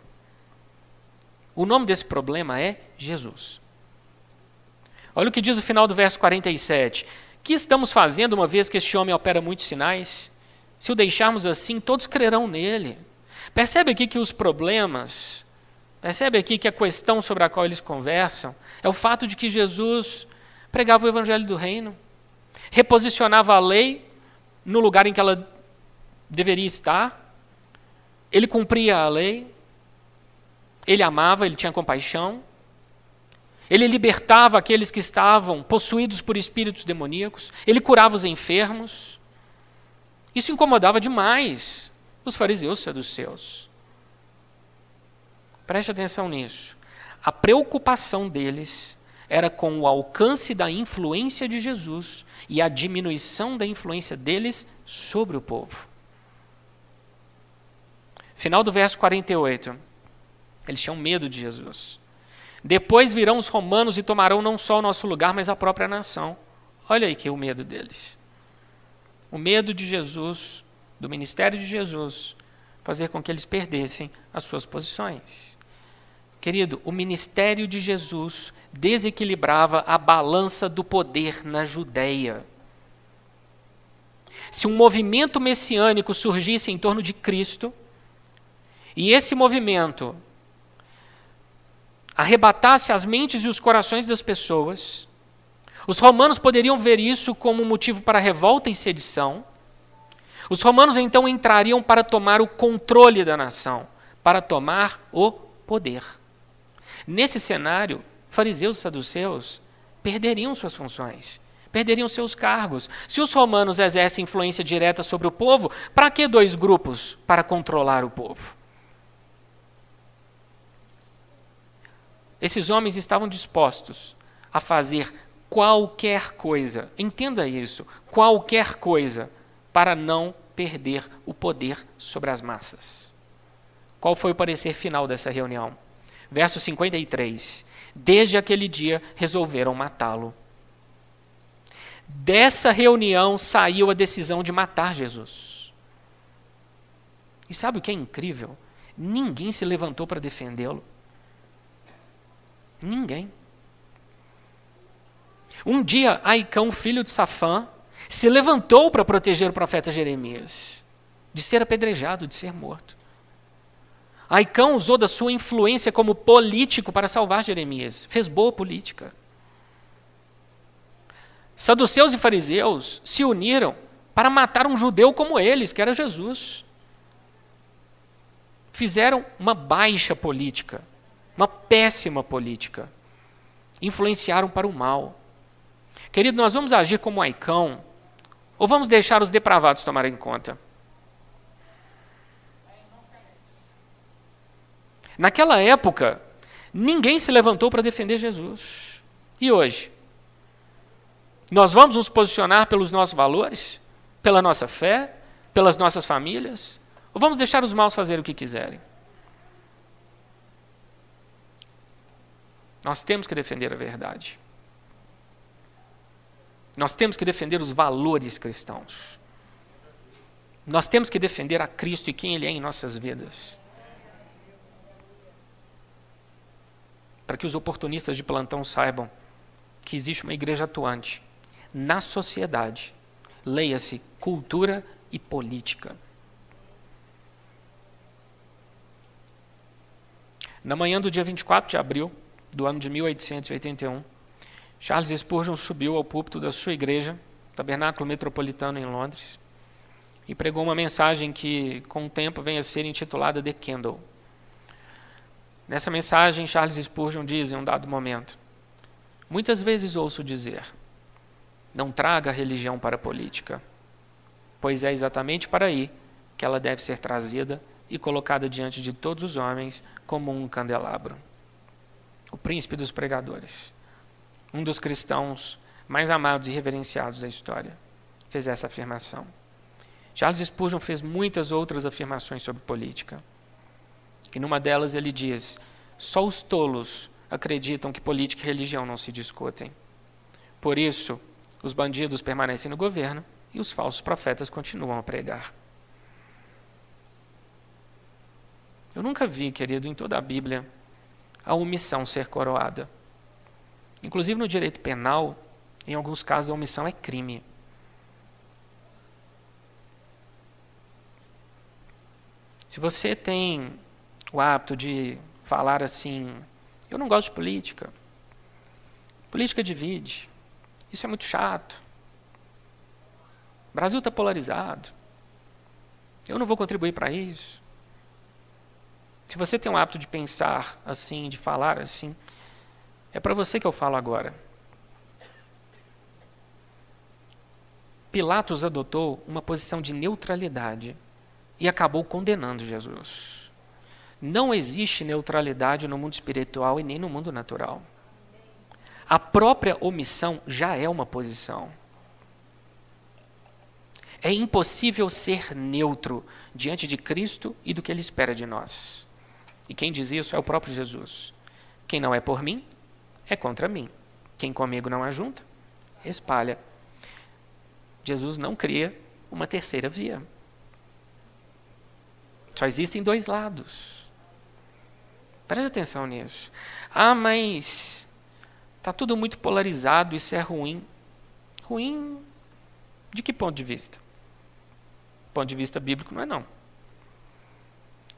A: O nome desse problema é Jesus. Olha o que diz o final do verso 47. Que estamos fazendo uma vez que este homem opera muitos sinais? Se o deixarmos assim, todos crerão nele. Percebe aqui que os problemas Percebe aqui que a questão sobre a qual eles conversam É o fato de que Jesus pregava o evangelho do reino, reposicionava a lei no lugar em que ela deveria estar, ele cumpria a lei, ele amava, ele tinha compaixão, ele libertava aqueles que estavam possuídos por espíritos demoníacos, ele curava os enfermos. Isso incomodava demais os fariseus saduceus. Preste atenção nisso. A preocupação deles era com o alcance da influência de Jesus e a diminuição da influência deles sobre o povo. Final do verso 48. Eles tinham medo de Jesus. Depois virão os romanos e tomarão não só o nosso lugar, mas a própria nação. Olha aí que é o medo deles. O medo de Jesus, do ministério de Jesus, fazer com que eles perdessem as suas posições. Querido, o ministério de Jesus desequilibrava a balança do poder na Judéia. Se um movimento messiânico surgisse em torno de Cristo, e esse movimento arrebatasse as mentes e os corações das pessoas, os romanos poderiam ver isso como motivo para revolta e sedição. Os romanos então entrariam para tomar o controle da nação, para tomar o poder. Nesse cenário, fariseus e saduceus perderiam suas funções, perderiam seus cargos. Se os romanos exercem influência direta sobre o povo, para que dois grupos para controlar o povo? Esses homens estavam dispostos a fazer qualquer coisa, entenda isso, qualquer coisa, para não perder o poder sobre as massas. Qual foi o parecer final dessa reunião? Verso 53. Desde aquele dia resolveram matá-lo. Dessa reunião saiu a decisão de matar Jesus. E sabe o que é incrível? Ninguém se levantou para defendê-lo. Ninguém. Um dia, Aicão, filho de Safã, se levantou para proteger o profeta Jeremias de ser apedrejado, de ser morto. Aicão usou da sua influência como político para salvar Jeremias. Fez boa política. Saduceus e fariseus se uniram para matar um judeu como eles, que era Jesus. Fizeram uma baixa política uma péssima política. Influenciaram para o mal. Querido, nós vamos agir como Aicão ou vamos deixar os depravados tomarem conta? Naquela época, ninguém se levantou para defender Jesus. E hoje? Nós vamos nos posicionar pelos nossos valores? Pela nossa fé? Pelas nossas famílias? Ou vamos deixar os maus fazer o que quiserem? Nós temos que defender a verdade. Nós temos que defender os valores cristãos. Nós temos que defender a Cristo e quem Ele é em nossas vidas. Para que os oportunistas de plantão saibam que existe uma igreja atuante na sociedade. Leia-se cultura e política. Na manhã do dia 24 de abril, do ano de 1881, Charles Spurgeon subiu ao púlpito da sua igreja, Tabernáculo Metropolitano em Londres, e pregou uma mensagem que, com o tempo, vem a ser intitulada The Candle. Nessa mensagem, Charles Spurgeon diz em um dado momento: Muitas vezes ouço dizer, não traga a religião para a política, pois é exatamente para aí que ela deve ser trazida e colocada diante de todos os homens como um candelabro o príncipe dos pregadores, um dos cristãos mais amados e reverenciados da história, fez essa afirmação. Charles Spurgeon fez muitas outras afirmações sobre política. E numa delas ele diz: só os tolos acreditam que política e religião não se discutem. Por isso, os bandidos permanecem no governo e os falsos profetas continuam a pregar. Eu nunca vi, querido, em toda a Bíblia, a omissão ser coroada. Inclusive no direito penal, em alguns casos a omissão é crime. Se você tem o hábito de falar assim, eu não gosto de política, Política divide. Isso é muito chato. O Brasil está polarizado. Eu não vou contribuir para isso. Se você tem um hábito de pensar assim, de falar assim, é para você que eu falo agora. Pilatos adotou uma posição de neutralidade e acabou condenando Jesus. Não existe neutralidade no mundo espiritual e nem no mundo natural. A própria omissão já é uma posição. É impossível ser neutro diante de Cristo e do que Ele espera de nós. E quem diz isso é o próprio Jesus. Quem não é por mim, é contra mim. Quem comigo não ajunta, espalha. Jesus não cria uma terceira via. Só existem dois lados. Preste atenção nisso. Ah, mas está tudo muito polarizado, isso é ruim. Ruim de que ponto de vista? ponto de vista bíblico, não é não.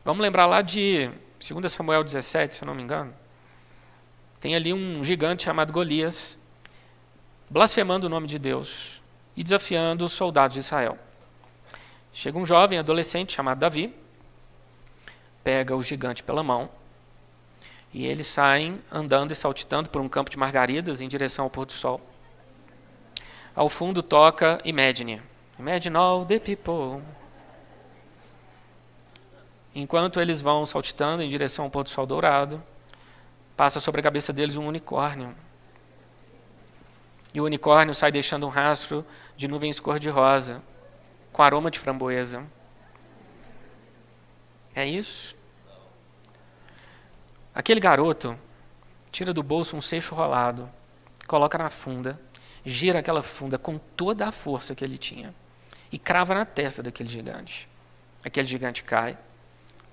A: Vamos lembrar lá de 2 Samuel 17, se eu não me engano. Tem ali um gigante chamado Golias, blasfemando o nome de Deus e desafiando os soldados de Israel. Chega um jovem adolescente chamado Davi, pega o gigante pela mão e eles saem andando e saltitando por um campo de margaridas em direção ao pôr do sol. Ao fundo toca Imagine. Imagine all the people. Enquanto eles vão saltitando em direção ao pôr do sol dourado, passa sobre a cabeça deles um unicórnio. E o unicórnio sai deixando um rastro de nuvens cor-de-rosa, com aroma de framboesa. É isso? Aquele garoto tira do bolso um seixo rolado, coloca na funda, gira aquela funda com toda a força que ele tinha e crava na testa daquele gigante. Aquele gigante cai.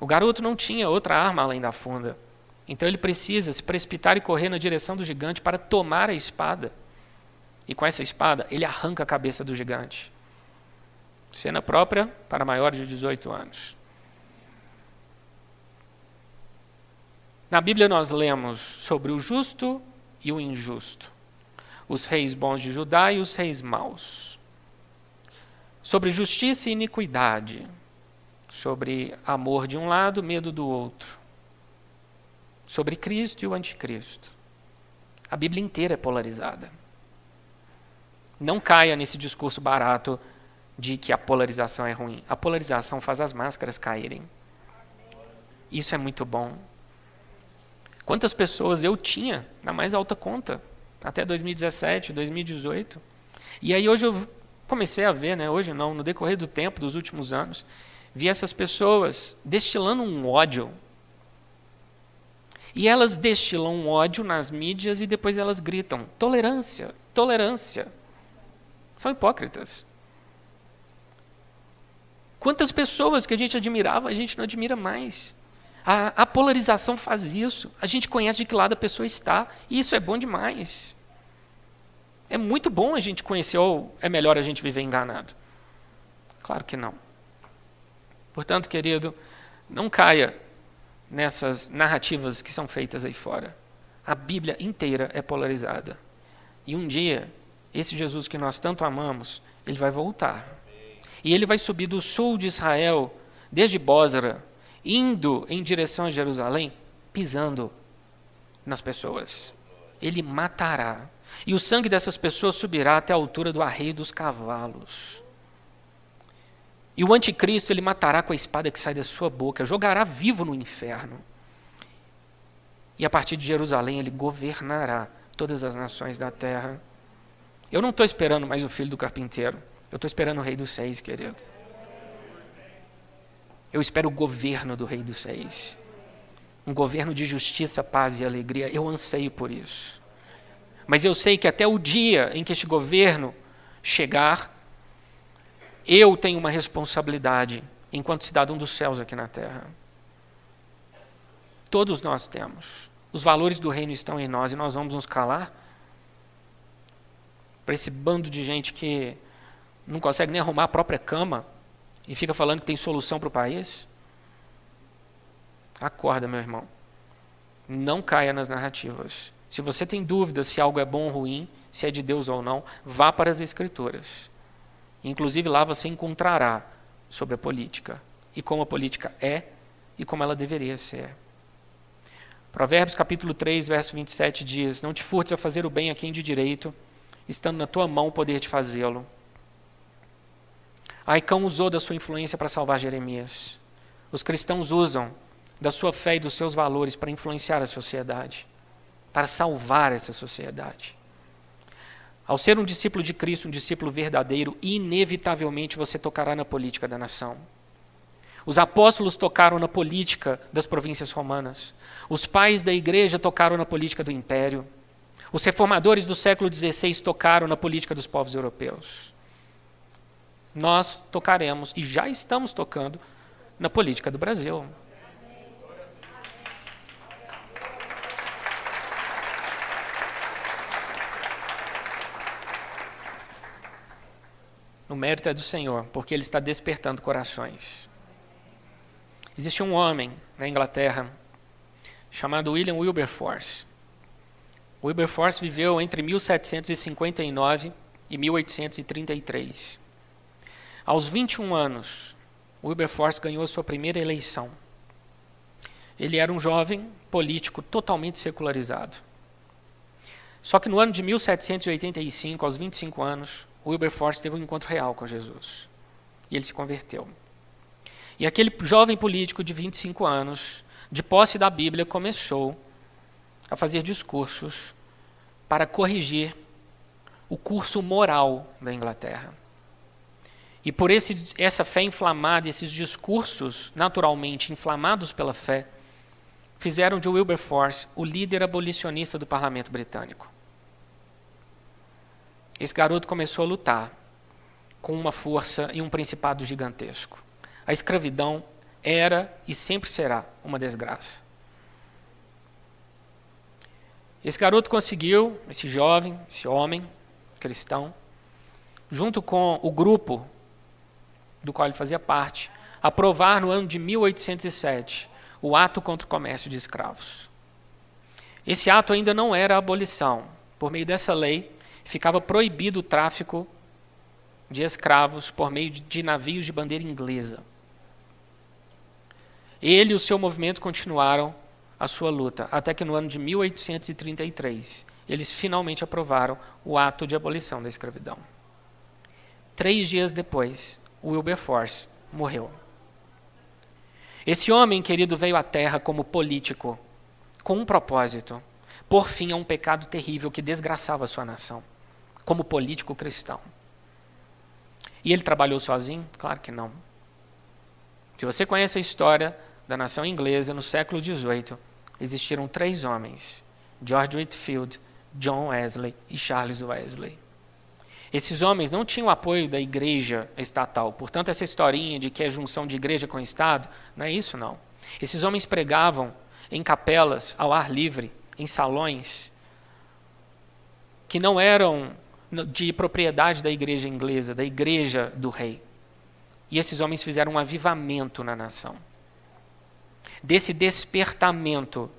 A: O garoto não tinha outra arma além da funda. Então ele precisa se precipitar e correr na direção do gigante para tomar a espada. E com essa espada, ele arranca a cabeça do gigante. Cena própria para maiores de 18 anos. Na Bíblia nós lemos sobre o justo e o injusto, os reis bons de Judá e os reis maus sobre justiça e iniquidade, sobre amor de um lado, medo do outro, sobre Cristo e o anticristo. A Bíblia inteira é polarizada. Não caia nesse discurso barato de que a polarização é ruim. A polarização faz as máscaras caírem. Isso é muito bom. Quantas pessoas eu tinha na mais alta conta, até 2017, 2018. E aí hoje eu comecei a ver, né, hoje não, no decorrer do tempo, dos últimos anos, vi essas pessoas destilando um ódio. E elas destilam um ódio nas mídias e depois elas gritam: tolerância, tolerância. São hipócritas. Quantas pessoas que a gente admirava, a gente não admira mais. A, a, polarização faz isso. A gente conhece de que lado a pessoa está. E isso é bom demais. É muito bom a gente conhecer ou é melhor a gente viver enganado? Claro que não. Portanto, querido, não caia nessas narrativas que são feitas aí fora. A Bíblia inteira é polarizada. E um dia, esse Jesus que nós tanto amamos, ele vai voltar. E ele vai subir do sul de Israel, desde Bósra, indo em direção a Jerusalém, pisando nas pessoas. Ele matará e o sangue dessas pessoas subirá até a altura do arreio dos cavalos. E o anticristo ele matará com a espada que sai da sua boca, jogará vivo no inferno. E a partir de Jerusalém ele governará todas as nações da terra. Eu não estou esperando mais o filho do carpinteiro. Eu estou esperando o rei dos seis, querido. Eu espero o governo do rei dos seis. Um governo de justiça, paz e alegria. Eu anseio por isso. Mas eu sei que até o dia em que este governo chegar, eu tenho uma responsabilidade enquanto cidadão dos céus aqui na terra. Todos nós temos. Os valores do reino estão em nós e nós vamos nos calar para esse bando de gente que não consegue nem arrumar a própria cama e fica falando que tem solução para o país. Acorda, meu irmão. Não caia nas narrativas. Se você tem dúvidas se algo é bom ou ruim, se é de Deus ou não, vá para as Escrituras. Inclusive lá você encontrará sobre a política e como a política é e como ela deveria ser. Provérbios capítulo 3, verso 27 diz: Não te furtes a fazer o bem a quem de direito, estando na tua mão o poder de fazê-lo. Aicão usou da sua influência para salvar Jeremias. Os cristãos usam da sua fé e dos seus valores para influenciar a sociedade, para salvar essa sociedade. Ao ser um discípulo de Cristo, um discípulo verdadeiro, inevitavelmente você tocará na política da nação. Os apóstolos tocaram na política das províncias romanas. Os pais da igreja tocaram na política do império. Os reformadores do século XVI tocaram na política dos povos europeus. Nós tocaremos, e já estamos tocando, na política do Brasil. O mérito é do Senhor, porque Ele está despertando corações. Existe um homem na Inglaterra chamado William Wilberforce. Wilberforce viveu entre 1759 e 1833. Aos 21 anos, Wilberforce ganhou sua primeira eleição. Ele era um jovem político totalmente secularizado. Só que no ano de 1785, aos 25 anos, Wilberforce teve um encontro real com Jesus. E ele se converteu. E aquele jovem político de 25 anos, de posse da Bíblia, começou a fazer discursos para corrigir o curso moral da Inglaterra. E por esse, essa fé inflamada, esses discursos naturalmente inflamados pela fé, fizeram de Wilberforce o líder abolicionista do parlamento britânico. Esse garoto começou a lutar com uma força e um principado gigantesco. A escravidão era e sempre será uma desgraça. Esse garoto conseguiu, esse jovem, esse homem cristão, junto com o grupo do qual ele fazia parte, aprovar no ano de 1807 o ato contra o comércio de escravos. Esse ato ainda não era abolição. Por meio dessa lei, ficava proibido o tráfico de escravos por meio de navios de bandeira inglesa. Ele e o seu movimento continuaram a sua luta, até que no ano de 1833 eles finalmente aprovaram o ato de abolição da escravidão. Três dias depois, Wilberforce morreu. Esse homem, querido, veio à Terra como político, com um propósito: por fim a um pecado terrível que desgraçava a sua nação, como político cristão. E ele trabalhou sozinho? Claro que não. Se você conhece a história da nação inglesa no século XVIII, existiram três homens: George Whitfield, John Wesley e Charles Wesley. Esses homens não tinham apoio da igreja estatal. Portanto, essa historinha de que é junção de igreja com Estado, não é isso, não. Esses homens pregavam em capelas, ao ar livre, em salões, que não eram de propriedade da igreja inglesa, da igreja do rei. E esses homens fizeram um avivamento na nação. Desse despertamento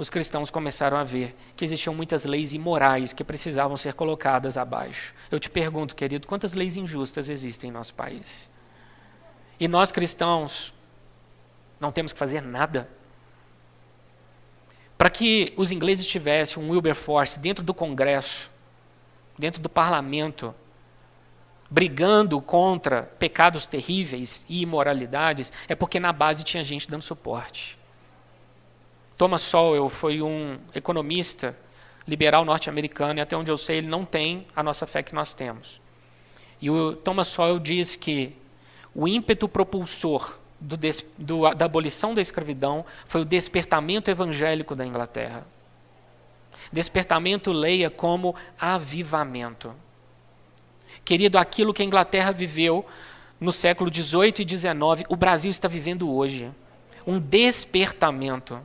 A: os cristãos começaram a ver que existiam muitas leis imorais que precisavam ser colocadas abaixo. Eu te pergunto, querido, quantas leis injustas existem em nosso país? E nós cristãos não temos que fazer nada. Para que os ingleses tivessem um Wilberforce dentro do Congresso, dentro do parlamento, brigando contra pecados terríveis e imoralidades, é porque na base tinha gente dando suporte. Thomas Sowell foi um economista liberal norte-americano e até onde eu sei ele não tem a nossa fé que nós temos. E o Thomas Sowell diz que o ímpeto propulsor do, do, da abolição da escravidão foi o despertamento evangélico da Inglaterra. Despertamento leia como avivamento. Querido, aquilo que a Inglaterra viveu no século XVIII e XIX, o Brasil está vivendo hoje. Um despertamento.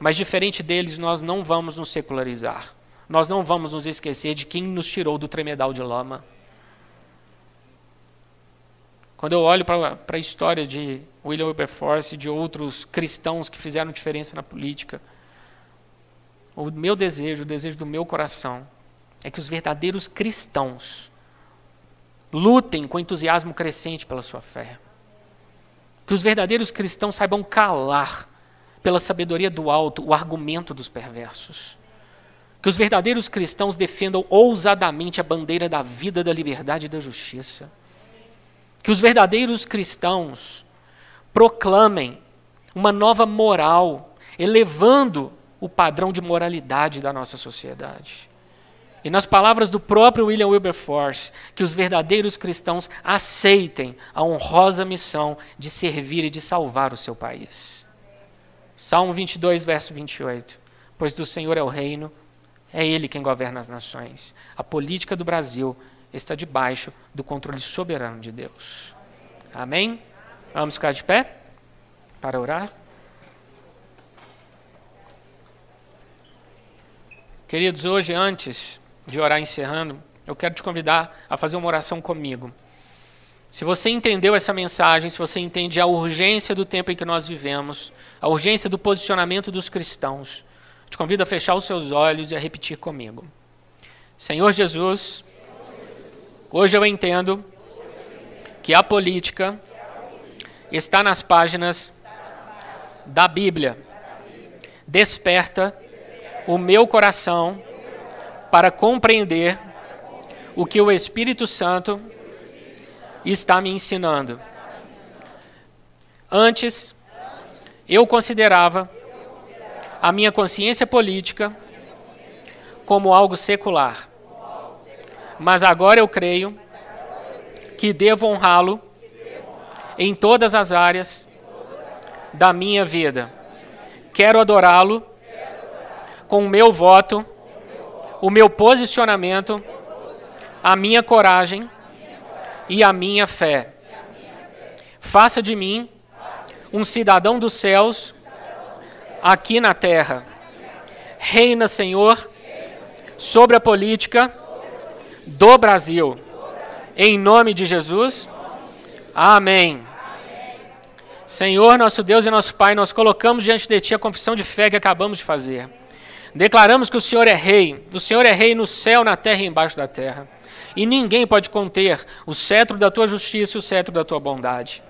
A: Mas diferente deles, nós não vamos nos secularizar. Nós não vamos nos esquecer de quem nos tirou do tremedal de lama. Quando eu olho para a história de William Wilberforce e de outros cristãos que fizeram diferença na política, o meu desejo, o desejo do meu coração, é que os verdadeiros cristãos lutem com entusiasmo crescente pela sua fé. Que os verdadeiros cristãos saibam calar, pela sabedoria do alto, o argumento dos perversos. Que os verdadeiros cristãos defendam ousadamente a bandeira da vida, da liberdade e da justiça. Que os verdadeiros cristãos proclamem uma nova moral, elevando o padrão de moralidade da nossa sociedade. E nas palavras do próprio William Wilberforce, que os verdadeiros cristãos aceitem a honrosa missão de servir e de salvar o seu país. Salmo 22, verso 28. Pois do Senhor é o reino, é Ele quem governa as nações. A política do Brasil está debaixo do controle soberano de Deus. Amém? Vamos ficar de pé para orar? Queridos, hoje, antes de orar encerrando, eu quero te convidar a fazer uma oração comigo. Se você entendeu essa mensagem, se você entende a urgência do tempo em que nós vivemos, a urgência do posicionamento dos cristãos, te convido a fechar os seus olhos e a repetir comigo. Senhor Jesus, hoje eu entendo que a política está nas páginas da Bíblia. Desperta o meu coração para compreender o que o Espírito Santo está me ensinando. Antes, eu considerava a minha consciência política como algo secular. Mas agora eu creio que devo honrá-lo em todas as áreas da minha vida. Quero adorá-lo com o meu voto, o meu posicionamento, a minha coragem e a minha fé. Faça de mim um cidadão dos céus aqui na terra. Reina, Senhor, sobre a política do Brasil. Em nome de Jesus. Amém. Senhor, nosso Deus e nosso Pai, nós colocamos diante de Ti a confissão de fé que acabamos de fazer. Declaramos que o Senhor é Rei, o Senhor é Rei no céu, na terra e embaixo da terra. E ninguém pode conter o cetro da Tua justiça e o cetro da Tua bondade.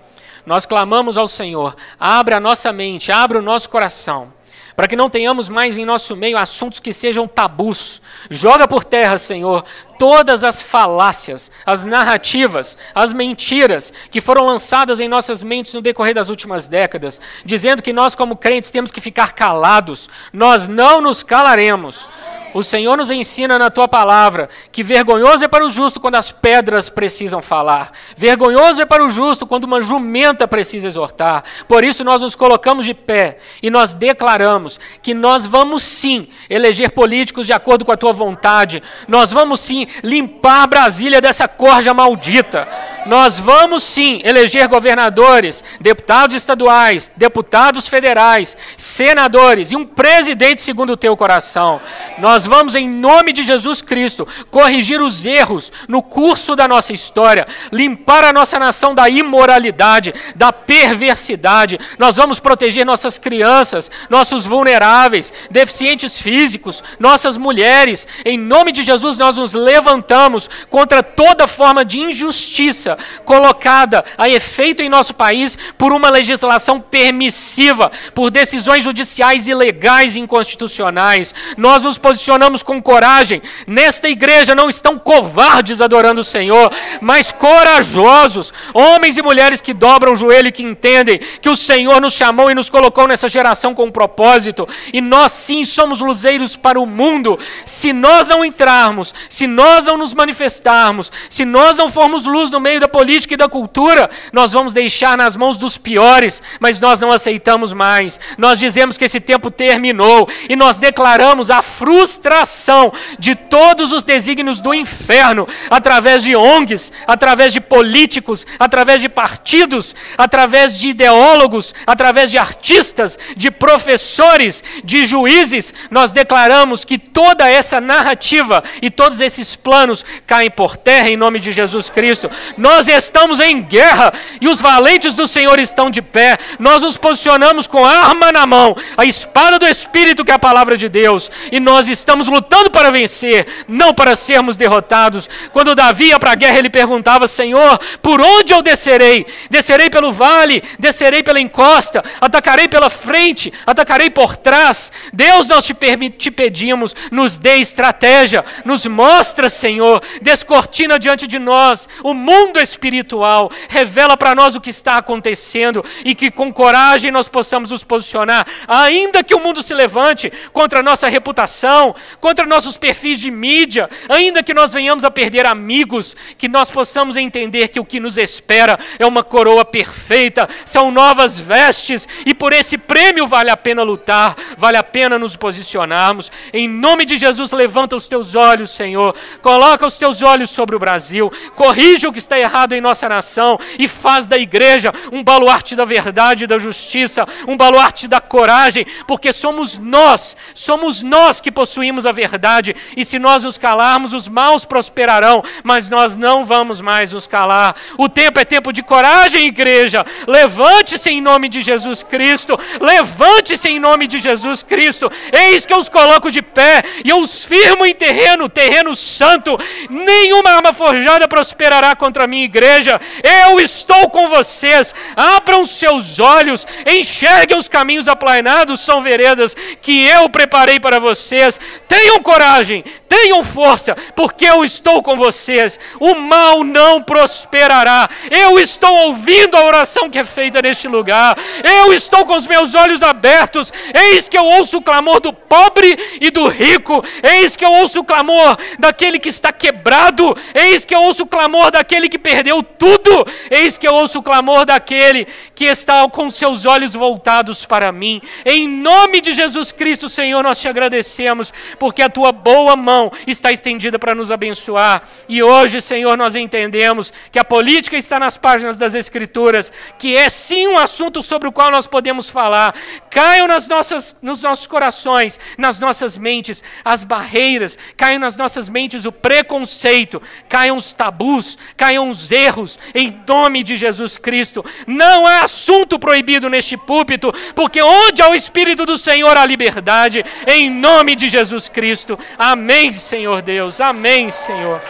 A: Nós clamamos ao Senhor, abre a nossa mente, abre o nosso coração para que não tenhamos mais em nosso meio assuntos que sejam tabus. Joga por terra, Senhor, todas as falácias, as narrativas, as mentiras que foram lançadas em nossas mentes no decorrer das últimas décadas, dizendo que nós, como crentes, temos que ficar calados. Nós não nos calaremos. O Senhor nos ensina na tua palavra que vergonhoso é para o justo quando as pedras precisam falar. Vergonhoso é para o justo quando uma jumenta precisa exortar. Por isso nós nos colocamos de pé e nós declaramos que nós vamos sim eleger políticos de acordo com a tua vontade. Nós vamos sim limpar Brasília dessa corja maldita. Nós vamos sim eleger governadores, deputados estaduais, deputados federais, senadores e um presidente segundo o teu coração. Nós vamos, em nome de Jesus Cristo, corrigir os erros no curso da nossa história, limpar a nossa nação da imoralidade, da perversidade. Nós vamos proteger nossas crianças, nossos vulneráveis, deficientes físicos, nossas mulheres. Em nome de Jesus, nós nos levantamos contra toda forma de injustiça colocada a efeito em nosso país por uma legislação permissiva, por decisões judiciais ilegais e inconstitucionais. Nós nos posicionamos com coragem. Nesta igreja não estão covardes adorando o Senhor, mas corajosos, homens e mulheres que dobram o joelho e que entendem que o Senhor nos chamou e nos colocou nessa geração com um propósito, e nós sim somos luzeiros para o mundo. Se nós não entrarmos, se nós não nos manifestarmos, se nós não formos luz no meio da política e da cultura, nós vamos deixar nas mãos dos piores, mas nós não aceitamos mais. Nós dizemos que esse tempo terminou e nós declaramos a frustração de todos os desígnios do inferno através de ONGs, através de políticos, através de partidos, através de ideólogos, através de artistas, de professores, de juízes. Nós declaramos que toda essa narrativa e todos esses planos caem por terra em nome de Jesus Cristo. Nós Nós estamos em guerra e os valentes do Senhor estão de pé. Nós nos posicionamos com a arma na mão, a espada do Espírito, que é a palavra de Deus, e nós estamos lutando para vencer, não para sermos derrotados. Quando Davi ia para a guerra, ele perguntava: Senhor, por onde eu descerei? Descerei pelo vale, descerei pela encosta, atacarei pela frente, atacarei por trás. Deus, nós te, te pedimos, nos dê estratégia, nos mostra, Senhor, descortina diante de nós o mundo espiritual, revela para nós o que está acontecendo e que com coragem nós possamos nos posicionar, ainda que o mundo se levante contra a nossa reputação, contra nossos perfis de mídia, ainda que nós venhamos a perder amigos, que nós possamos entender que o que nos espera é uma coroa perfeita, são novas vestes e por esse prêmio vale a pena lutar, vale a pena nos posicionarmos. Em nome de Jesus, levanta os teus olhos, Senhor, coloca os teus olhos sobre o Brasil, corrija o que está errado em nossa nação e faz da igreja um baluarte da verdade da justiça, um baluarte da coragem, porque somos nós, somos nós que possuímos a verdade, e se nós nos calarmos, os maus prosperarão, mas nós não vamos mais nos calar. O tempo é tempo de coragem, igreja. Levante-se em nome de Jesus Cristo, levante-se em nome de Jesus Cristo. Eis que eu os coloco de pé e eu os firmo em terreno, terreno santo. Nenhuma arma forjada prosperará contra a minha igreja. Eu estou com vocês. Abram seus olhos, enxerguem os caminhos aplainados, são veredas que eu preparei para vocês. Tenham coragem, tenham força, porque eu estou com vocês. O mal não prosperará. Eu estou ouvindo a oração que é feita neste lugar. Eu estou com os meus olhos abertos. Eis que eu ouço o clamor do pobre e do rico. Eis que eu ouço o clamor daquele que está quebrado. Eis que eu ouço o clamor daquele que perdeu tudo. Eis que eu ouço o clamor daquele que está com seus olhos voltados para mim. Em nome de Jesus Cristo, Senhor, nós te agradecemos, porque a tua boa mão está estendida para nos abençoar. E hoje, Senhor, nós entendemos que a política está nas páginas das Escrituras, que é sim um assunto sobre o qual nós podemos falar. Caiam nas nossas, nos nossos corações, nas nossas mentes, as barreiras, caiam nas nossas mentes o preconceito, caiam os tabus, caiam os erros, em nome de Jesus Cristo. Não há assunto proibido neste púlpito, porque onde há o Espírito do Senhor há liberdade, em nome de Jesus Cristo. Amém, Senhor Deus. Amém, Senhor.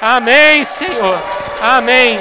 A: Amém, Senhor. Amém.